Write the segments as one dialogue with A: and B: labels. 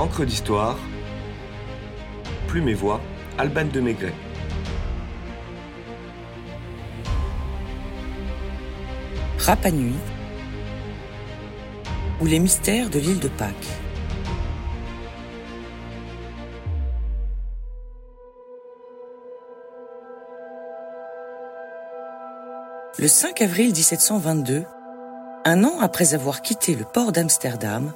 A: Encre d'histoire, Plume et Voix, Alban de Maigret.
B: Rapa Nui ou les mystères de l'île de Pâques. Le 5 avril 1722, un an après avoir quitté le port d'Amsterdam,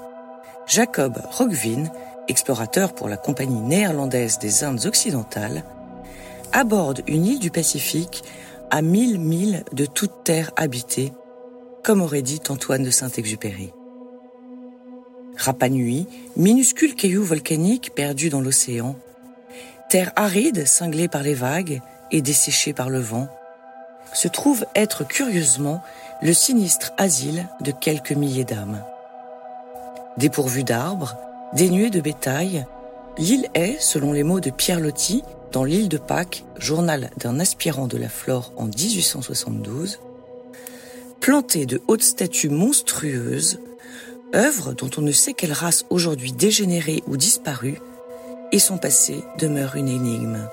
B: Jacob Roggeveen, explorateur pour la Compagnie néerlandaise des Indes occidentales, aborde une île du Pacifique à mille milles de toute terre habitée, comme aurait dit Antoine de Saint-Exupéry. Rapa Nui, minuscule caillou volcanique perdu dans l'océan, terre aride cinglée par les vagues et desséchée par le vent, se trouve être curieusement le sinistre asile de quelques milliers d'âmes. Dépourvue d'arbres, dénuée de bétail, l'île est, selon les mots de Pierre Loti, dans l'île de Pâques, journal d'un aspirant de la flore en 1872, plantée de hautes statues monstrueuses, œuvre dont on ne sait quelle race aujourd'hui dégénérée ou disparue, et son passé demeure une énigme.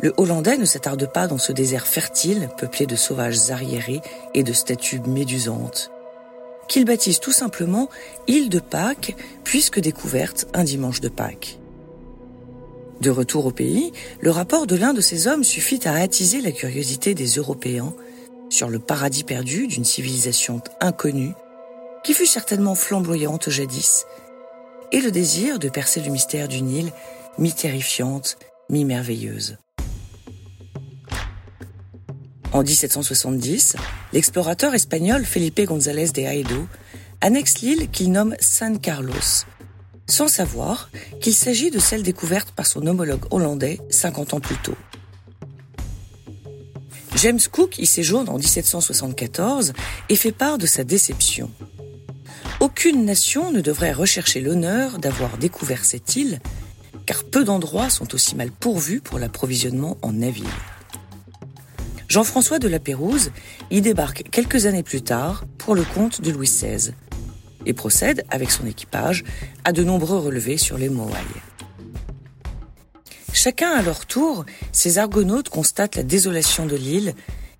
B: Le Hollandais ne s'attarde pas dans ce désert fertile, peuplé de sauvages arriérés et de statues médusantes, qu'il baptise tout simplement île de Pâques, puisque découverte un dimanche de Pâques. De retour au pays, le rapport de l'un de ces hommes suffit à attiser la curiosité des Européens sur le paradis perdu d'une civilisation inconnue, qui fut certainement flamboyante jadis, et le désir de percer le mystère d'une île mi-terrifiante, mi-merveilleuse. En 1770, l'explorateur espagnol Felipe González de Haedo annexe l'île qu'il nomme San Carlos, sans savoir qu'il s'agit de celle découverte par son homologue hollandais 50 ans plus tôt. James Cook y séjourne en 1774 et fait part de sa déception. Aucune nation ne devrait rechercher l'honneur d'avoir découvert cette île, car peu d'endroits sont aussi mal pourvus pour l'approvisionnement en navires. Jean-François de la Pérouse y débarque quelques années plus tard pour le compte de Louis XVI et procède, avec son équipage, à de nombreux relevés sur les Moailles. Chacun à leur tour, ces argonautes constatent la désolation de l'île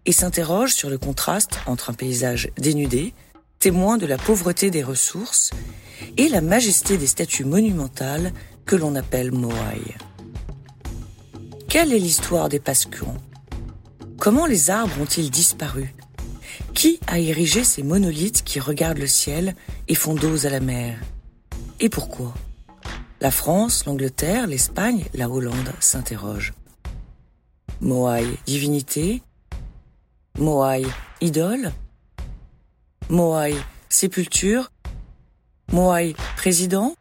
B: et s'interrogent sur le contraste entre un paysage dénudé, témoin de la pauvreté des ressources, et la majesté des statues monumentales que l'on appelle Moai. Quelle est l'histoire des Pascuans Comment les arbres ont-ils disparu? Qui a érigé ces monolithes qui regardent le ciel et font dose à la mer? Et pourquoi? La France, l'Angleterre, l'Espagne, la Hollande s'interrogent. Moai, divinité. Moai, idole. Moai, sépulture. Moai, président.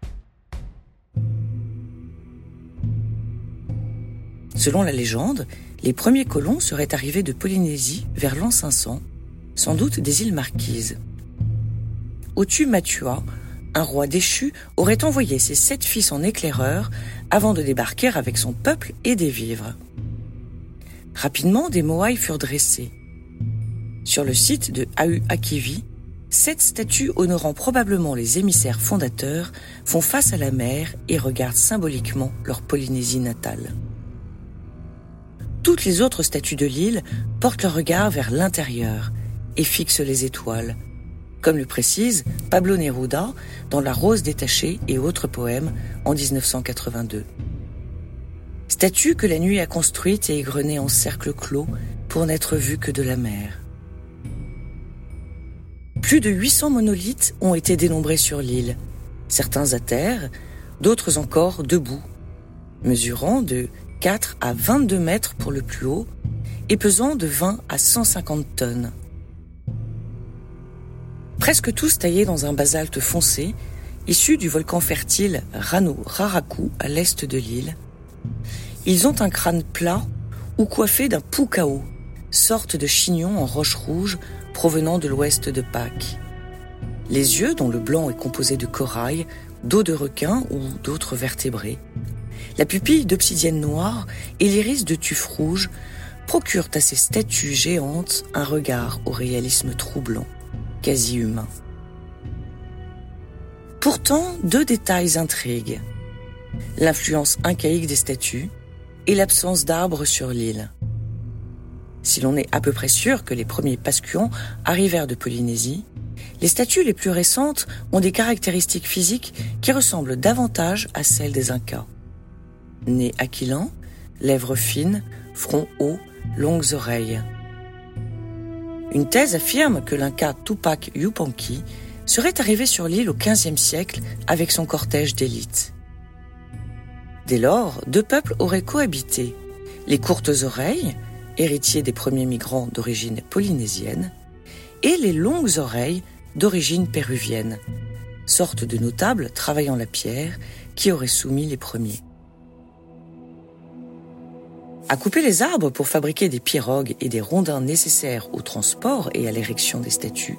B: Selon la légende, les premiers colons seraient arrivés de Polynésie vers l'an 500, sans doute des îles Marquises. Otu Matua, un roi déchu, aurait envoyé ses sept fils en éclaireur avant de débarquer avec son peuple et des vivres. Rapidement, des moailles furent dressées. Sur le site de Ahu-Akivi, sept statues honorant probablement les émissaires fondateurs font face à la mer et regardent symboliquement leur Polynésie natale. Toutes les autres statues de l'île portent leur regard vers l'intérieur et fixent les étoiles, comme le précise Pablo Neruda dans La Rose détachée et autres poèmes en 1982. Statue que la nuit a construite et égrenée en cercle clos pour n'être vue que de la mer. Plus de 800 monolithes ont été dénombrés sur l'île, certains à terre, d'autres encore debout, mesurant de 4 à 22 mètres pour le plus haut et pesant de 20 à 150 tonnes. Presque tous taillés dans un basalte foncé, issu du volcan fertile Rano Raraku à l'est de l'île. Ils ont un crâne plat ou coiffé d'un pukao, sorte de chignon en roche rouge provenant de l'ouest de Pâques. Les yeux, dont le blanc est composé de corail, d'eau de requin ou d'autres vertébrés, la pupille d'obsidienne noire et l'iris de tuf rouge procurent à ces statues géantes un regard au réalisme troublant, quasi humain. Pourtant, deux détails intriguent. L'influence incaïque des statues et l'absence d'arbres sur l'île. Si l'on est à peu près sûr que les premiers pascuons arrivèrent de Polynésie, les statues les plus récentes ont des caractéristiques physiques qui ressemblent davantage à celles des Incas. Nez aquilant, lèvres fines, front haut, longues oreilles. Une thèse affirme que l'Inca Tupac Yupanqui serait arrivé sur l'île au XVe siècle avec son cortège d'élite. Dès lors, deux peuples auraient cohabité. Les courtes oreilles, héritiers des premiers migrants d'origine polynésienne, et les longues oreilles d'origine péruvienne, sorte de notables travaillant la pierre qui auraient soumis les premiers. À couper les arbres pour fabriquer des pirogues et des rondins nécessaires au transport et à l'érection des statues,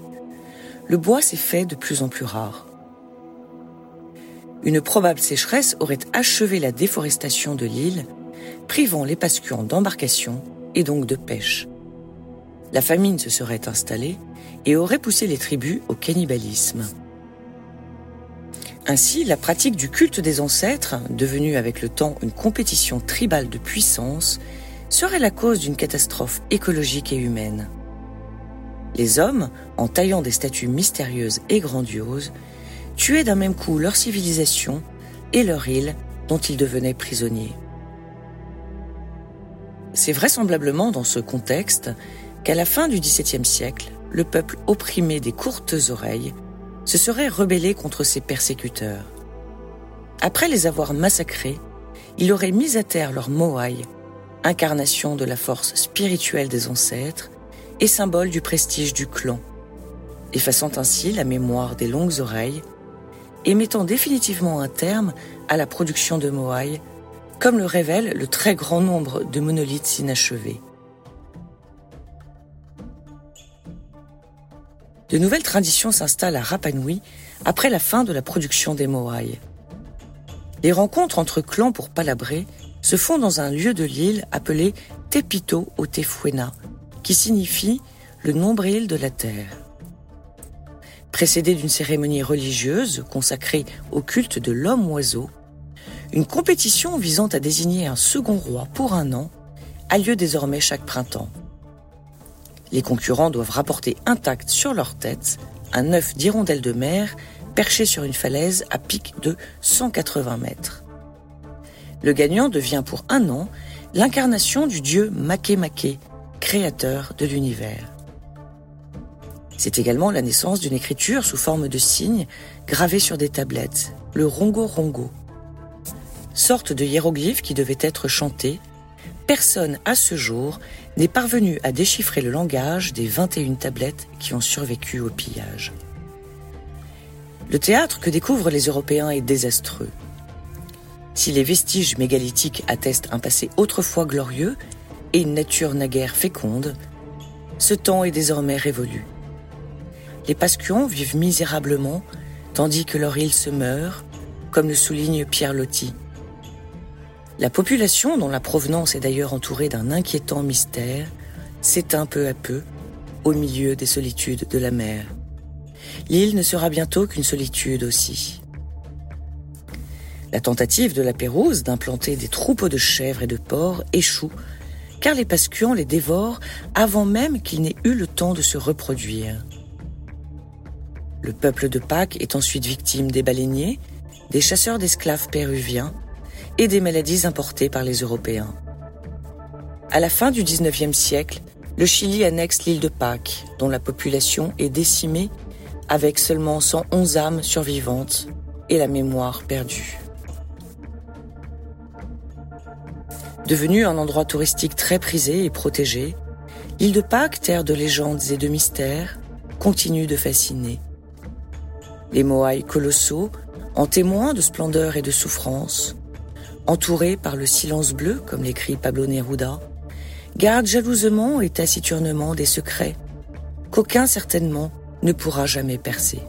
B: le bois s'est fait de plus en plus rare. Une probable sécheresse aurait achevé la déforestation de l'île, privant les pascuants d'embarcation et donc de pêche. La famine se serait installée et aurait poussé les tribus au cannibalisme. Ainsi, la pratique du culte des ancêtres, devenue avec le temps une compétition tribale de puissance, serait la cause d'une catastrophe écologique et humaine. Les hommes, en taillant des statues mystérieuses et grandioses, tuaient d'un même coup leur civilisation et leur île dont ils devenaient prisonniers. C'est vraisemblablement dans ce contexte qu'à la fin du XVIIe siècle, le peuple opprimé des courtes oreilles se serait rebellé contre ses persécuteurs. Après les avoir massacrés, il aurait mis à terre leur Moai, incarnation de la force spirituelle des ancêtres et symbole du prestige du clan, effaçant ainsi la mémoire des longues oreilles et mettant définitivement un terme à la production de Moai, comme le révèle le très grand nombre de monolithes inachevés. De nouvelles traditions s'installent à Rapa Nui après la fin de la production des Moai. Les rencontres entre clans pour palabrer se font dans un lieu de l'île appelé Tepito o Tefuena, qui signifie le nombril de la terre. Précédé d'une cérémonie religieuse consacrée au culte de l'homme-oiseau, une compétition visant à désigner un second roi pour un an a lieu désormais chaque printemps. Les concurrents doivent rapporter intact sur leur tête un œuf d'hirondelle de mer perché sur une falaise à pic de 180 mètres. Le gagnant devient pour un an l'incarnation du dieu Makemake, créateur de l'univers. C'est également la naissance d'une écriture sous forme de signes gravés sur des tablettes, le rongo rongo. Sorte de hiéroglyphe qui devait être chanté, personne à ce jour n'est parvenu à déchiffrer le langage des 21 tablettes qui ont survécu au pillage. Le théâtre que découvrent les Européens est désastreux. Si les vestiges mégalithiques attestent un passé autrefois glorieux et une nature naguère féconde, ce temps est désormais révolu. Les Pascuons vivent misérablement, tandis que leur île se meurt, comme le souligne Pierre Loti. La population, dont la provenance est d'ailleurs entourée d'un inquiétant mystère, s'éteint peu à peu au milieu des solitudes de la mer. L'île ne sera bientôt qu'une solitude aussi. La tentative de la Pérouse d'implanter des troupeaux de chèvres et de porcs échoue, car les pascuants les dévorent avant même qu'ils n'aient eu le temps de se reproduire. Le peuple de Pâques est ensuite victime des baleiniers, des chasseurs d'esclaves péruviens et des maladies importées par les Européens. À la fin du XIXe siècle, le Chili annexe l'île de Pâques, dont la population est décimée avec seulement 111 âmes survivantes et la mémoire perdue. Devenue un endroit touristique très prisé et protégé, l'île de Pâques, terre de légendes et de mystères, continue de fasciner. Les Moai colossaux, en témoin de splendeur et de souffrance, entouré par le silence bleu, comme l'écrit Pablo Neruda, garde jalousement et taciturnement des secrets qu'aucun certainement ne pourra jamais percer.